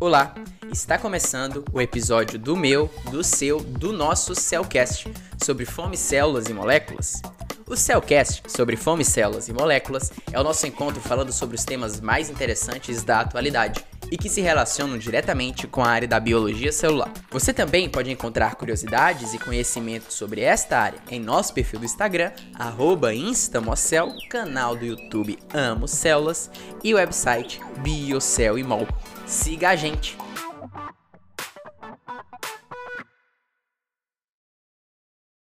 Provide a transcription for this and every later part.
Olá, está começando o episódio do meu, do seu, do nosso Cellcast sobre fome, células e moléculas. O Cellcast sobre fome, células e moléculas é o nosso encontro falando sobre os temas mais interessantes da atualidade e que se relacionam diretamente com a área da biologia celular. Você também pode encontrar curiosidades e conhecimentos sobre esta área em nosso perfil do Instagram, instamocel, canal do YouTube Amo Células e website Biocel e Mol. Siga a gente!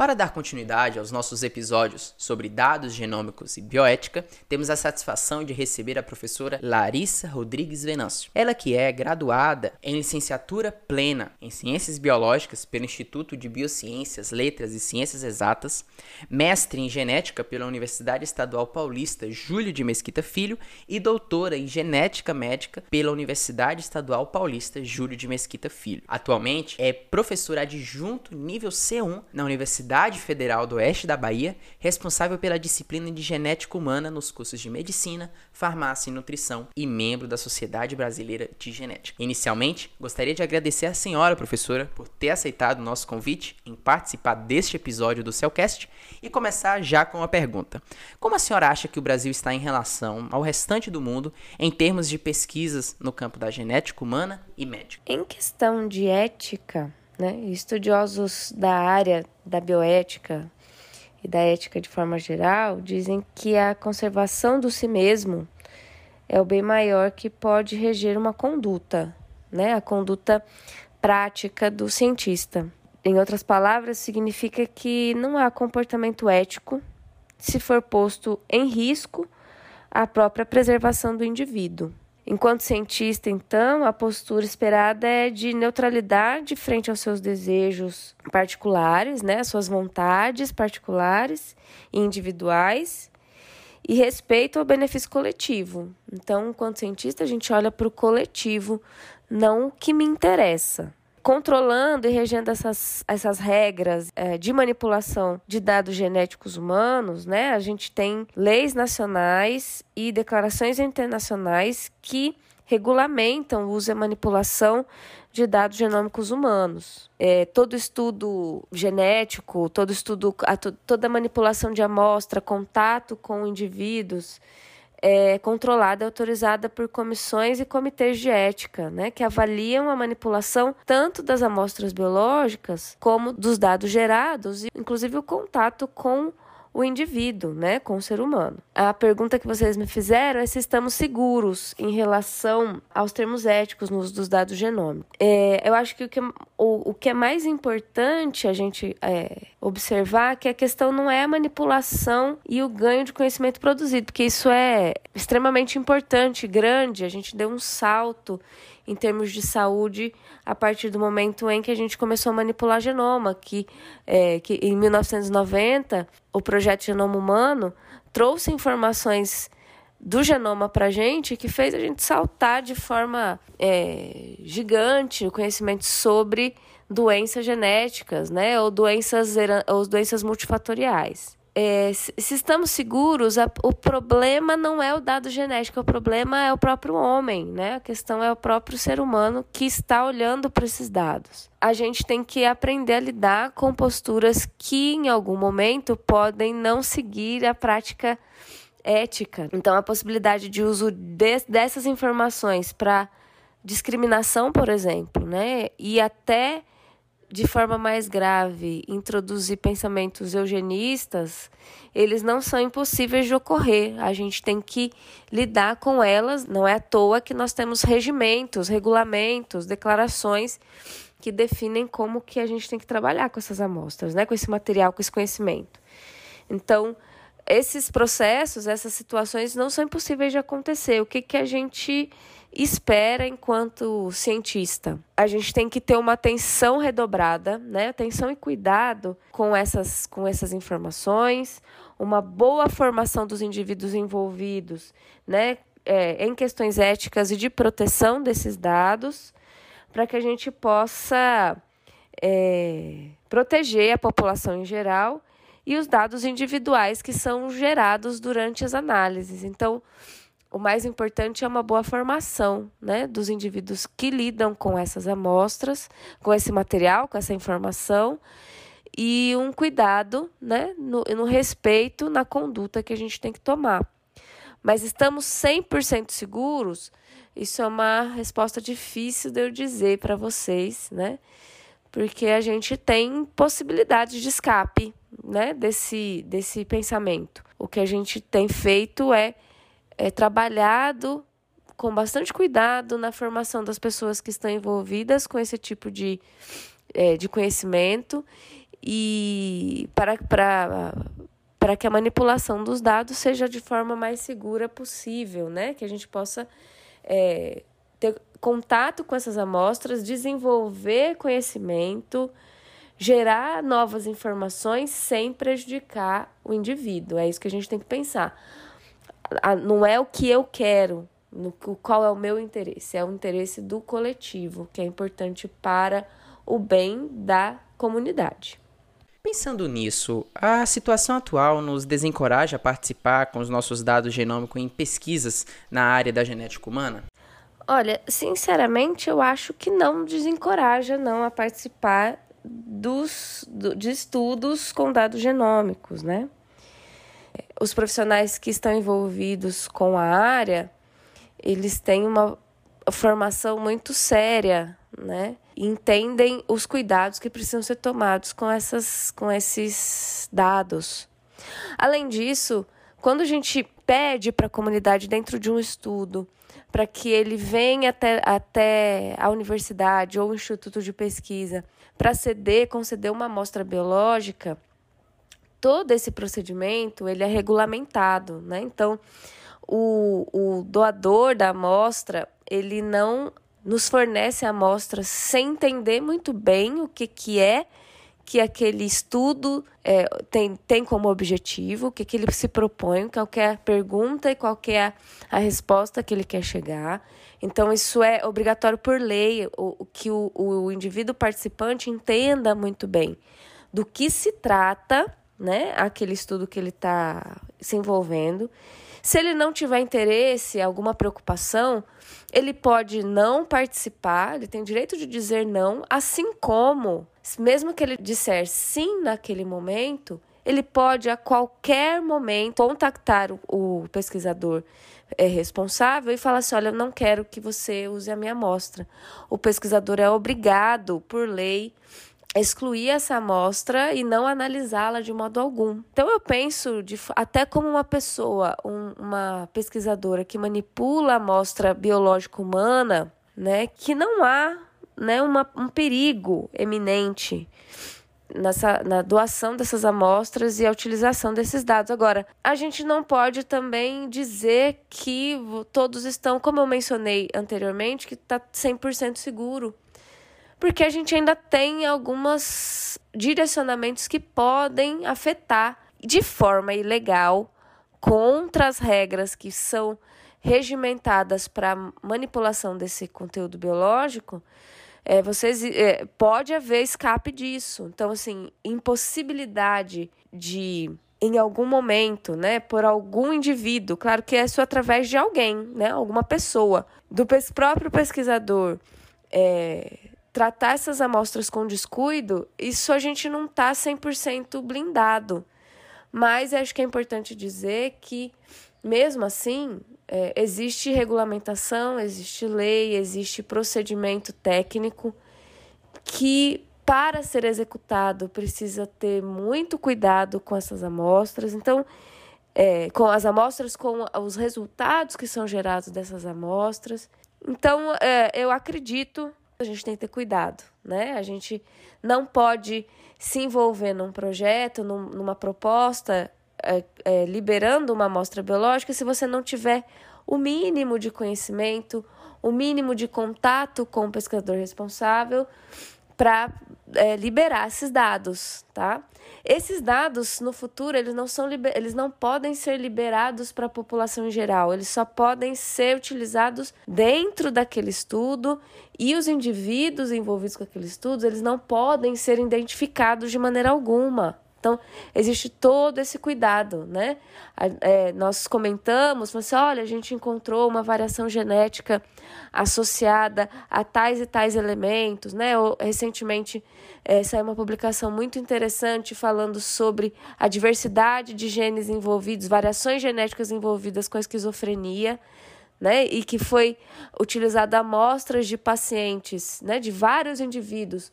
Para dar continuidade aos nossos episódios sobre dados genômicos e bioética, temos a satisfação de receber a professora Larissa Rodrigues Venâncio. Ela que é graduada em licenciatura plena em Ciências Biológicas pelo Instituto de Biociências, Letras e Ciências Exatas, mestre em Genética pela Universidade Estadual Paulista Júlio de Mesquita Filho e doutora em Genética Médica pela Universidade Estadual Paulista Júlio de Mesquita Filho. Atualmente é professora adjunto nível C1 na Universidade Universidade Federal do Oeste da Bahia, responsável pela disciplina de genética humana nos cursos de medicina, farmácia e nutrição e membro da Sociedade Brasileira de Genética. Inicialmente, gostaria de agradecer à senhora professora por ter aceitado o nosso convite em participar deste episódio do Cellcast e começar já com uma pergunta. Como a senhora acha que o Brasil está em relação ao restante do mundo em termos de pesquisas no campo da genética humana e médica? Em questão de ética, né? Estudiosos da área da bioética e da ética de forma geral dizem que a conservação do si mesmo é o bem maior que pode reger uma conduta, né? A conduta prática do cientista. Em outras palavras, significa que não há comportamento ético se for posto em risco a própria preservação do indivíduo. Enquanto cientista, então, a postura esperada é de neutralidade frente aos seus desejos particulares, né, suas vontades particulares e individuais, e respeito ao benefício coletivo. Então, enquanto cientista, a gente olha para o coletivo, não o que me interessa controlando e regendo essas, essas regras é, de manipulação de dados genéticos humanos, né, a gente tem leis nacionais e declarações internacionais que regulamentam o uso e a manipulação de dados genômicos humanos. É, todo estudo genético, todo estudo, a, toda manipulação de amostra, contato com indivíduos, é controlada e autorizada por comissões e comitês de ética, né, que avaliam a manipulação tanto das amostras biológicas como dos dados gerados, inclusive o contato com o indivíduo, né, com o ser humano. A pergunta que vocês me fizeram é se estamos seguros em relação aos termos éticos no uso dos dados genômicos. É, eu acho que o que, o, o que é mais importante a gente é, observar que a questão não é a manipulação e o ganho de conhecimento produzido, porque isso é extremamente importante, grande. A gente deu um salto em termos de saúde a partir do momento em que a gente começou a manipular genoma, que, é, que em 1990 o projeto Genoma Humano trouxe informações do genoma para a gente que fez a gente saltar de forma é, gigante o conhecimento sobre doenças genéticas, né, ou doenças, ou doenças multifatoriais é, se estamos seguros, a, o problema não é o dado genético, o problema é o próprio homem, né? A questão é o próprio ser humano que está olhando para esses dados. A gente tem que aprender a lidar com posturas que, em algum momento, podem não seguir a prática ética. Então, a possibilidade de uso de, dessas informações para discriminação, por exemplo, né? E até de forma mais grave, introduzir pensamentos eugenistas, eles não são impossíveis de ocorrer. A gente tem que lidar com elas, não é à toa que nós temos regimentos, regulamentos, declarações que definem como que a gente tem que trabalhar com essas amostras, né, com esse material, com esse conhecimento. Então, esses processos, essas situações não são impossíveis de acontecer. O que que a gente espera enquanto cientista. A gente tem que ter uma atenção redobrada, né? Atenção e cuidado com essas, com essas informações, uma boa formação dos indivíduos envolvidos, né? É, em questões éticas e de proteção desses dados, para que a gente possa é, proteger a população em geral e os dados individuais que são gerados durante as análises. Então, o mais importante é uma boa formação né, dos indivíduos que lidam com essas amostras, com esse material, com essa informação, e um cuidado né, no, no respeito na conduta que a gente tem que tomar. Mas estamos 100% seguros? Isso é uma resposta difícil de eu dizer para vocês, né? Porque a gente tem possibilidade de escape, né, desse, desse pensamento. O que a gente tem feito é é, trabalhado com bastante cuidado na formação das pessoas que estão envolvidas com esse tipo de, é, de conhecimento e para, para, para que a manipulação dos dados seja de forma mais segura possível, né? Que a gente possa é, ter contato com essas amostras, desenvolver conhecimento, gerar novas informações sem prejudicar o indivíduo. É isso que a gente tem que pensar não é o que eu quero, no, qual é o meu interesse, é o interesse do coletivo, que é importante para o bem da comunidade. Pensando nisso, a situação atual nos desencoraja a participar com os nossos dados genômicos em pesquisas na área da genética humana? Olha, sinceramente, eu acho que não desencoraja não a participar dos, do, de estudos com dados genômicos, né? Os profissionais que estão envolvidos com a área, eles têm uma formação muito séria, né? Entendem os cuidados que precisam ser tomados com, essas, com esses dados. Além disso, quando a gente pede para a comunidade dentro de um estudo para que ele venha até, até a universidade ou instituto de pesquisa para ceder, conceder uma amostra biológica, todo esse procedimento ele é regulamentado, né? Então, o, o doador da amostra ele não nos fornece a amostra sem entender muito bem o que, que é que aquele estudo é, tem, tem como objetivo, o que, que ele se propõe, qual é pergunta e qual é a resposta que ele quer chegar. Então, isso é obrigatório por lei, o, o que o, o indivíduo participante entenda muito bem do que se trata né, aquele estudo que ele está se envolvendo. Se ele não tiver interesse, alguma preocupação, ele pode não participar, ele tem direito de dizer não, assim como, mesmo que ele disser sim naquele momento, ele pode a qualquer momento contactar o, pesquisador é, responsável e falar assim: olha, eu não quero que você use a minha amostra. O pesquisador é obrigado, por lei, excluir essa amostra e não analisá-la de modo algum. Então eu penso de, até como uma pessoa, um, uma pesquisadora que manipula a amostra biológica humana, né, que não há né, uma, um perigo eminente nessa, na doação dessas amostras e a utilização desses dados. Agora, a gente não pode também dizer que todos estão, como eu mencionei anteriormente, que está 100% seguro porque a gente ainda tem alguns direcionamentos que podem afetar de forma ilegal contra as regras que são regimentadas para manipulação desse conteúdo biológico, é, vocês, é, pode haver escape disso. Então, assim, impossibilidade de, em algum momento, né, por algum indivíduo, claro que é isso através de alguém, né, alguma pessoa, do próprio pesquisador, é, tratar essas amostras com descuido, isso a gente não está 100% blindado. Mas acho que é importante dizer que, mesmo assim, é, existe regulamentação, existe lei, existe procedimento técnico que, para ser executado, precisa ter muito cuidado com essas amostras. Então, é, com as amostras, com os resultados que são gerados dessas amostras. Então, é, eu acredito a gente tem que ter cuidado, né? A gente não pode se envolver num projeto, num, numa proposta, é, é, liberando uma amostra biológica se você não tiver o mínimo de conhecimento, o mínimo de contato com o pesquisador responsável, para é, liberar esses dados, tá? Esses dados no futuro eles não são eles não podem ser liberados para a população em geral, eles só podem ser utilizados dentro daquele estudo e os indivíduos envolvidos com aquele estudo eles não podem ser identificados de maneira alguma. Então, existe todo esse cuidado, né? É, nós comentamos, assim, olha, a gente encontrou uma variação genética associada a tais e tais elementos, né? Ou, recentemente é, saiu uma publicação muito interessante falando sobre a diversidade de genes envolvidos, variações genéticas envolvidas com a esquizofrenia, né? E que foi utilizada amostras de pacientes, né? De vários indivíduos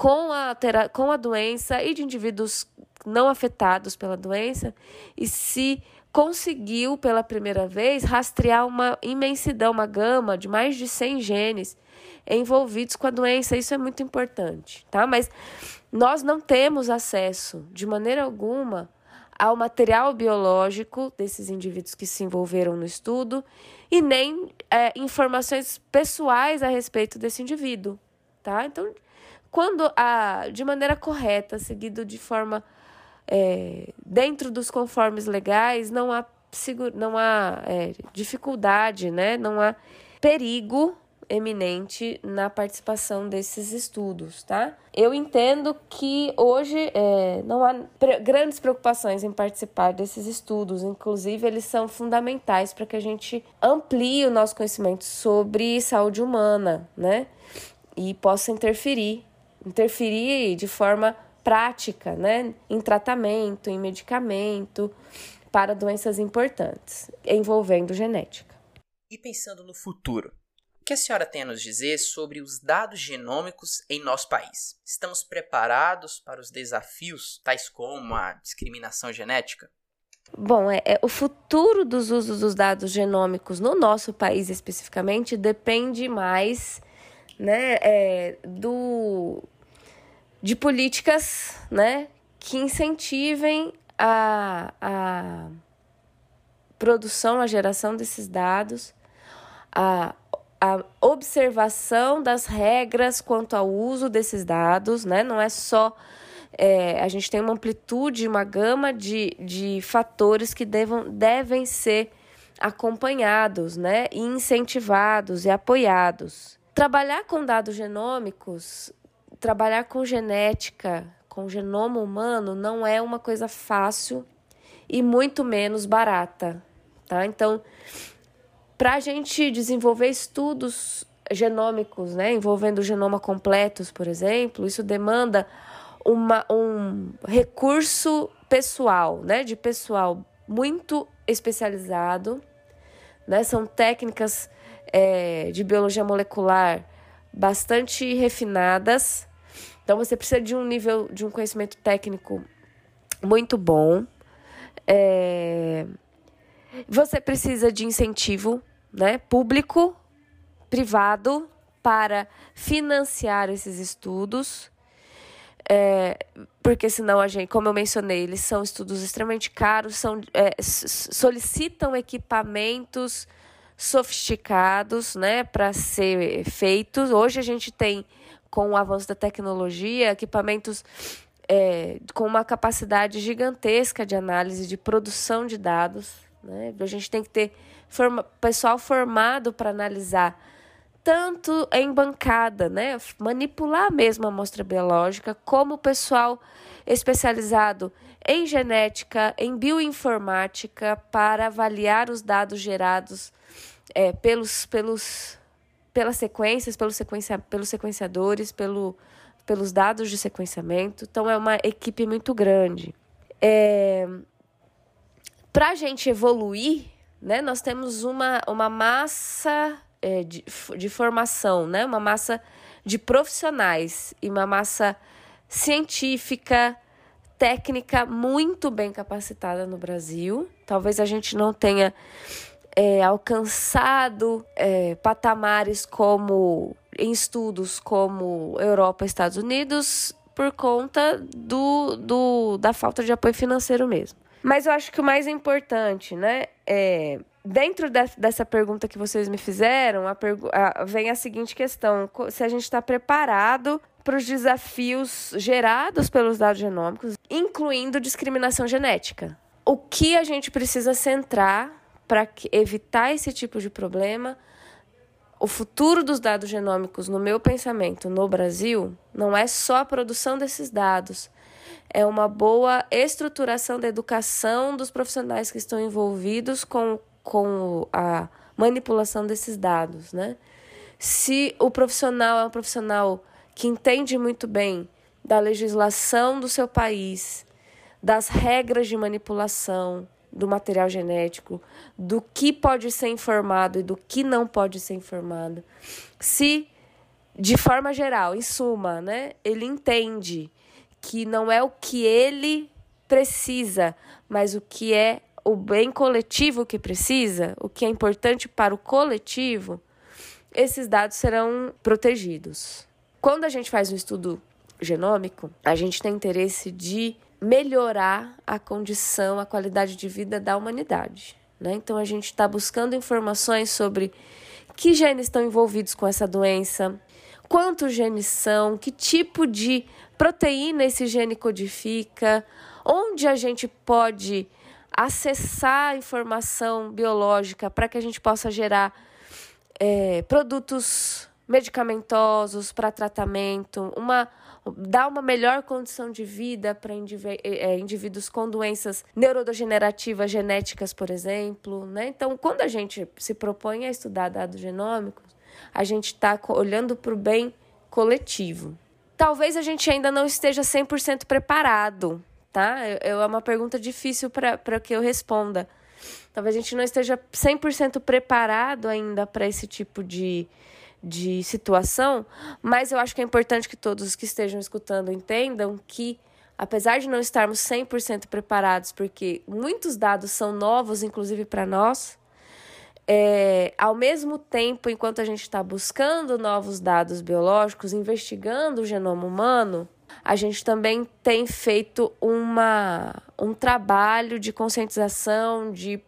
com a, com a doença e de indivíduos não afetados pela doença e se conseguiu pela primeira vez rastrear uma imensidão, uma gama de mais de 100 genes envolvidos com a doença. Isso é muito importante, tá? Mas nós não temos acesso de maneira alguma ao material biológico desses indivíduos que se envolveram no estudo e nem é, informações pessoais a respeito desse indivíduo, tá? Então, quando a, de maneira correta, seguido de forma é, dentro dos conformes legais, não há, não há é, dificuldade, né? não há perigo eminente na participação desses estudos, tá? Eu entendo que hoje é, não há pre grandes preocupações em participar desses estudos, inclusive eles são fundamentais para que a gente amplie o nosso conhecimento sobre saúde humana, né? E possa interferir, interferir de forma prática, né, em tratamento, em medicamento para doenças importantes envolvendo genética. E pensando no futuro, o que a senhora tem a nos dizer sobre os dados genômicos em nosso país? Estamos preparados para os desafios tais como a discriminação genética? Bom, é, é, o futuro dos usos dos dados genômicos no nosso país especificamente depende mais né, é, do de políticas né, que incentivem a, a produção, a geração desses dados, a, a observação das regras quanto ao uso desses dados, né? Não é só. É, a gente tem uma amplitude, uma gama de, de fatores que devam, devem ser acompanhados, né? E incentivados e apoiados. Trabalhar com dados genômicos trabalhar com genética, com genoma humano, não é uma coisa fácil e muito menos barata, tá? Então, para a gente desenvolver estudos genômicos, né, envolvendo genoma completos, por exemplo, isso demanda uma, um recurso pessoal, né, de pessoal muito especializado, né, são técnicas é, de biologia molecular bastante refinadas, então você precisa de um nível de um conhecimento técnico muito bom. É... Você precisa de incentivo, né, público, privado, para financiar esses estudos. É, porque senão a gente, como eu mencionei, eles são estudos extremamente caros, são, é, solicitam equipamentos sofisticados, né, para ser feitos. Hoje a gente tem com o avanço da tecnologia, equipamentos é, com uma capacidade gigantesca de análise, de produção de dados. Né? A gente tem que ter forma, pessoal formado para analisar tanto em bancada, né? manipular mesmo a amostra biológica, como pessoal especializado em genética, em bioinformática, para avaliar os dados gerados é, pelos, pelos pelas sequências, pelo sequencia, pelos sequenciadores, pelo, pelos dados de sequenciamento. Então, é uma equipe muito grande. É, Para a gente evoluir, né, nós temos uma, uma massa é, de, de formação, né, uma massa de profissionais e uma massa científica, técnica muito bem capacitada no Brasil. Talvez a gente não tenha é, alcançado é, patamares como em estudos como Europa Estados Unidos por conta do, do, da falta de apoio financeiro mesmo. Mas eu acho que o mais importante, né, é, dentro de, dessa pergunta que vocês me fizeram, a a, vem a seguinte questão: se a gente está preparado para os desafios gerados pelos dados genômicos, incluindo discriminação genética. O que a gente precisa centrar para evitar esse tipo de problema? O futuro dos dados genômicos, no meu pensamento, no Brasil, não é só a produção desses dados, é uma boa estruturação da educação dos profissionais que estão envolvidos com, com a manipulação desses dados, né? Se o profissional é um profissional que entende muito bem da legislação do seu país, das regras de manipulação do material genético, do que pode ser informado e do que não pode ser informado. Se, de forma geral, em suma, né, ele entende que não é o que ele precisa, mas o que é o bem coletivo que precisa, o que é importante para o coletivo, esses dados serão protegidos. Quando a gente faz um estudo genômico, a gente tem interesse de melhorar a condição, a qualidade de vida da humanidade. Né? Então a gente está buscando informações sobre que genes estão envolvidos com essa doença, quantos genes são, que tipo de proteína esse gene codifica, onde a gente pode acessar informação biológica para que a gente possa gerar é, produtos medicamentosos para tratamento, uma dar uma melhor condição de vida para eh, eh, indivíduos com doenças neurodegenerativas genéticas, por exemplo. Né? Então, quando a gente se propõe a estudar dados genômicos, a gente está olhando para o bem coletivo. Talvez a gente ainda não esteja 100% preparado, tá? É uma pergunta difícil para que eu responda. Talvez a gente não esteja 100% preparado ainda para esse tipo de, de situação, mas eu acho que é importante que todos os que estejam escutando entendam que, apesar de não estarmos 100% preparados, porque muitos dados são novos, inclusive para nós, é, ao mesmo tempo, enquanto a gente está buscando novos dados biológicos, investigando o genoma humano, a gente também tem feito uma, um trabalho de conscientização, de,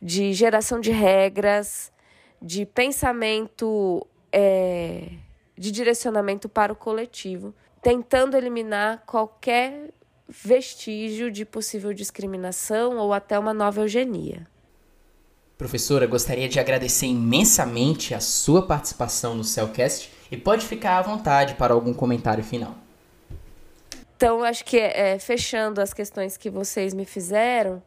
de geração de regras, de pensamento é, de direcionamento para o coletivo, tentando eliminar qualquer vestígio de possível discriminação ou até uma nova eugenia. Professora, gostaria de agradecer imensamente a sua participação no Cellcast e pode ficar à vontade para algum comentário final. Então, acho que é, fechando as questões que vocês me fizeram,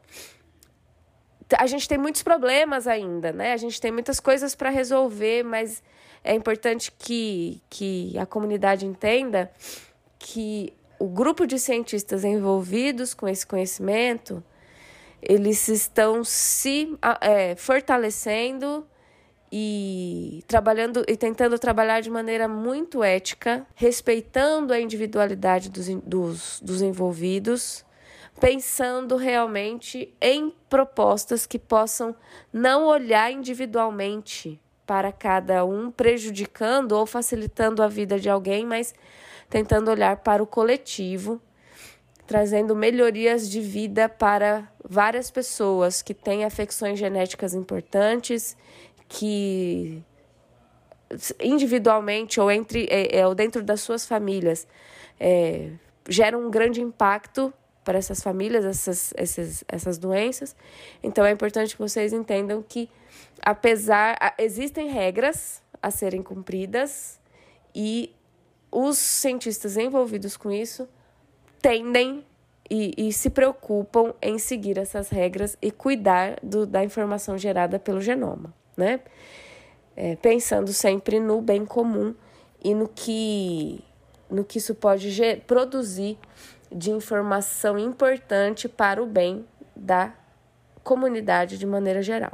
a gente tem muitos problemas ainda, né? A gente tem muitas coisas para resolver, mas é importante que, que a comunidade entenda que o grupo de cientistas envolvidos com esse conhecimento, eles estão se é, fortalecendo e trabalhando e tentando trabalhar de maneira muito ética, respeitando a individualidade dos, dos, dos envolvidos, pensando realmente em propostas que possam não olhar individualmente para cada um, prejudicando ou facilitando a vida de alguém, mas tentando olhar para o coletivo, trazendo melhorias de vida para várias pessoas que têm afecções genéticas importantes, que individualmente ou entre é, é, ou dentro das suas famílias é, geram um grande impacto para essas famílias, essas, essas, essas doenças. Então é importante que vocês entendam que apesar existem regras a serem cumpridas e os cientistas envolvidos com isso tendem e, e se preocupam em seguir essas regras e cuidar do, da informação gerada pelo genoma, né? É, pensando sempre no bem comum e no que, no que isso pode produzir de informação importante para o bem da comunidade de maneira geral.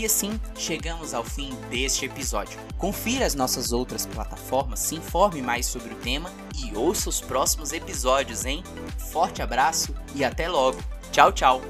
E assim chegamos ao fim deste episódio. Confira as nossas outras plataformas, se informe mais sobre o tema e ouça os próximos episódios, hein? Forte abraço e até logo. Tchau, tchau!